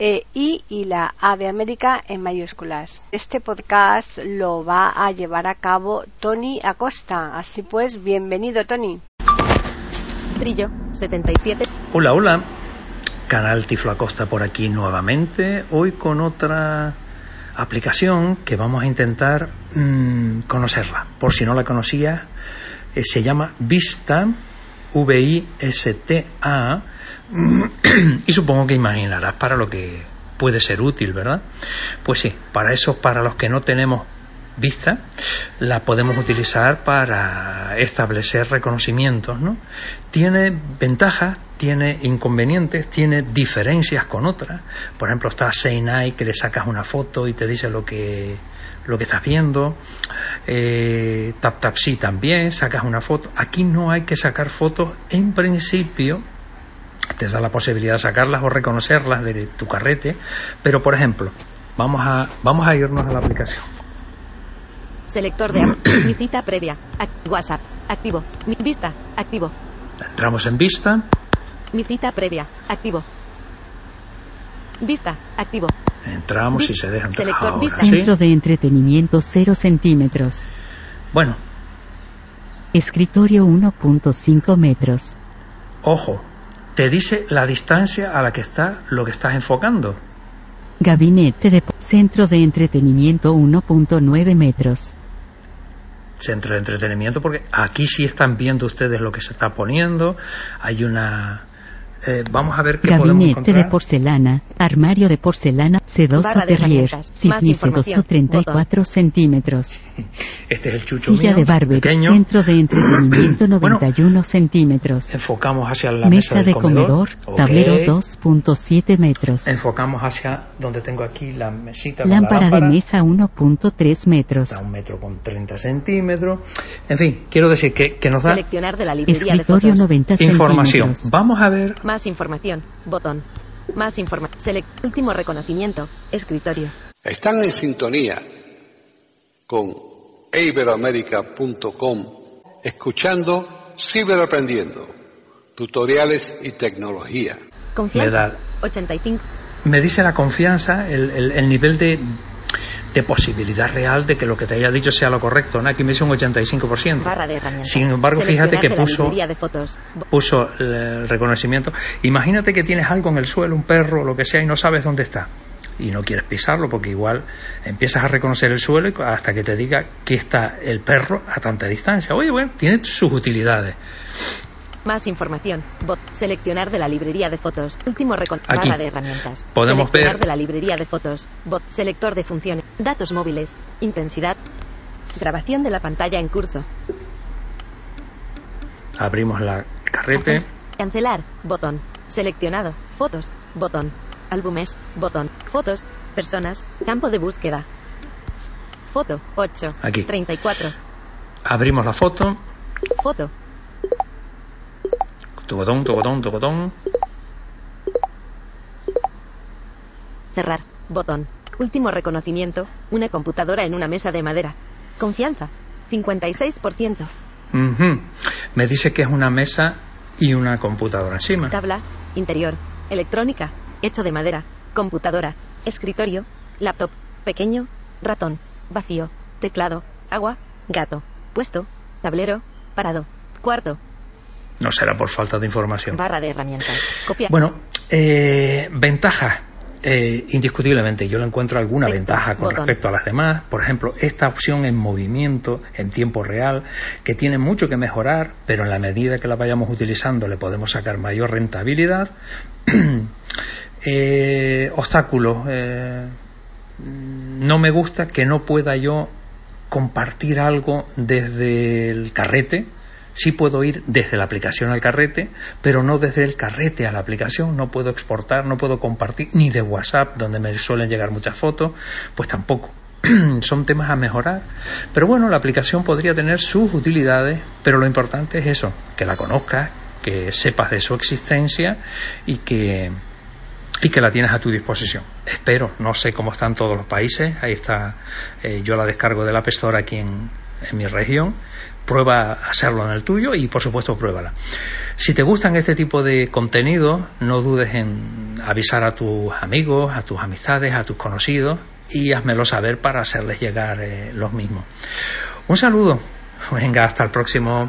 e I y la A de América en mayúsculas. Este podcast lo va a llevar a cabo Tony Acosta. Así pues, bienvenido Tony. Brillo 77. Hola, hola. Canal Tiflo Acosta por aquí nuevamente. Hoy con otra aplicación que vamos a intentar mmm, conocerla. Por si no la conocía, eh, se llama Vista, V-I-S-T-A y supongo que imaginarás para lo que puede ser útil, ¿verdad? Pues sí, para eso, para los que no tenemos vista, la podemos utilizar para establecer reconocimientos, ¿no? Tiene ventajas, tiene inconvenientes, tiene diferencias con otras. Por ejemplo, está Seinai que le sacas una foto y te dice lo que lo que estás viendo. Eh, TapTapSee también, sacas una foto. Aquí no hay que sacar fotos en principio te da la posibilidad de sacarlas o reconocerlas de tu carrete, pero por ejemplo, vamos a, vamos a irnos a la aplicación. Selector de mi cita previa. WhatsApp. Activo. Mi vista. Activo. Entramos en vista. Mi cita previa. Activo. Vista. Activo. Entramos y se dejan Selector ahora, vista. ¿sí? Centro de entretenimiento 0 centímetros. Bueno, Escritorio 1.5 metros. ojo, te dice la distancia a la que está lo que estás enfocando. Gabinete de Centro de entretenimiento 1.9 metros. Centro de entretenimiento, porque aquí sí están viendo ustedes lo que se está poniendo. Hay una. Eh, vamos a ver qué podemos Gabinete de encontrar. porcelana. Armario de porcelana C2 Barra de Terrier. información. C2 34 centímetros. Este es el chucho Silla mío, de barber. pequeño. Centro de entretenimiento Bueno. 91 centímetros. Enfocamos hacia la mesa, Mesa del de comedor. Ok. Tablero 2.7 metros. Enfocamos hacia donde tengo aquí la mesita con la Lámpara de lámpara. mesa 1.3 metros. Está a un metro con 30 centímetros. En fin, quiero decir que, que nos da Seleccionar de la librería de Escritorio fotos. 90 información. centímetros. Vamos a ver. Más información. Botón. Más información. Select. Último reconocimiento. Escritorio. Están en sintonía con eiberoamerica.com, escuchando Ciberaprendiendo, tutoriales y tecnología. Confianza. Me da- 85. Me dice la confianza, el, el- el nivel de, de posibilidad real de que lo que te haya dicho sea lo correcto. ¿no? Aquí me dice un 85%. Barra de. Sin embargo, fíjate que puso de fotos. Puso el reconocimiento. Imagínate que tienes algo en el suelo, un perro, lo que sea, y no sabes dónde está. Y no quieres pisarlo porque igual empiezas a reconocer el suelo hasta que te diga que está el perro a tanta distancia. Oye, bueno, tiene sus utilidades. Más información. Bot. Seleccionar de la librería de fotos. Último recon. Aquí. Barra de herramientas. Podemos Seleccionar ver- de la librería de fotos. Bot. Selector de funciones. Datos móviles. Intensidad. Grabación de la pantalla en curso. Abrimos la carrete. Cancelar. Botón. Seleccionado. Fotos. Botón. Álbumes. Botón. Fotos. Personas. Campo de búsqueda. Foto. 8. Aquí. 34. Abrimos la foto. Foto. Botón, tu botón. Cerrar. Botón. Último reconocimiento. Una computadora en una mesa de madera. Confianza. 56%. Ujú. Me dice que es una mesa y una computadora encima. Tabla. Interior. Electrónica. Hecho de madera. Computadora. Escritorio. Laptop. Pequeño. Ratón. Vacío. Teclado. Agua. Gato. Puesto. Tablero. Parado. Cuarto. No será por falta de información. Barra de herramientas. Copia. Bueno, eh, ventajas. Eh, indiscutiblemente, yo le encuentro alguna Texto, ventaja con botón. respecto a las demás. Por ejemplo, esta opción en movimiento, en tiempo real, que tiene mucho que mejorar, pero en la medida que la vayamos utilizando le podemos sacar mayor rentabilidad. Eh, obstáculos. Eh, no me gusta que no pueda yo compartir algo desde el carrete. Sí puedo ir desde la aplicación al carrete, pero no desde el carrete a la aplicación. No puedo exportar, no puedo compartir, ni de WhatsApp, donde me suelen llegar muchas fotos, pues tampoco. Son temas a mejorar. Pero bueno, la aplicación podría tener sus utilidades, pero lo importante es eso, que la conozcas, que sepas de su existencia y que y que la tienes a tu disposición. Espero, no sé cómo están todos los países, ahí está, eh, yo la descargo de la Store aquí en, en mi región, prueba a hacerlo en el tuyo y por supuesto pruébala. Si te gustan este tipo de contenido, no dudes en avisar a tus amigos, a tus amistades, a tus conocidos y házmelo saber para hacerles llegar eh, los mismos. Un saludo, venga, hasta el próximo.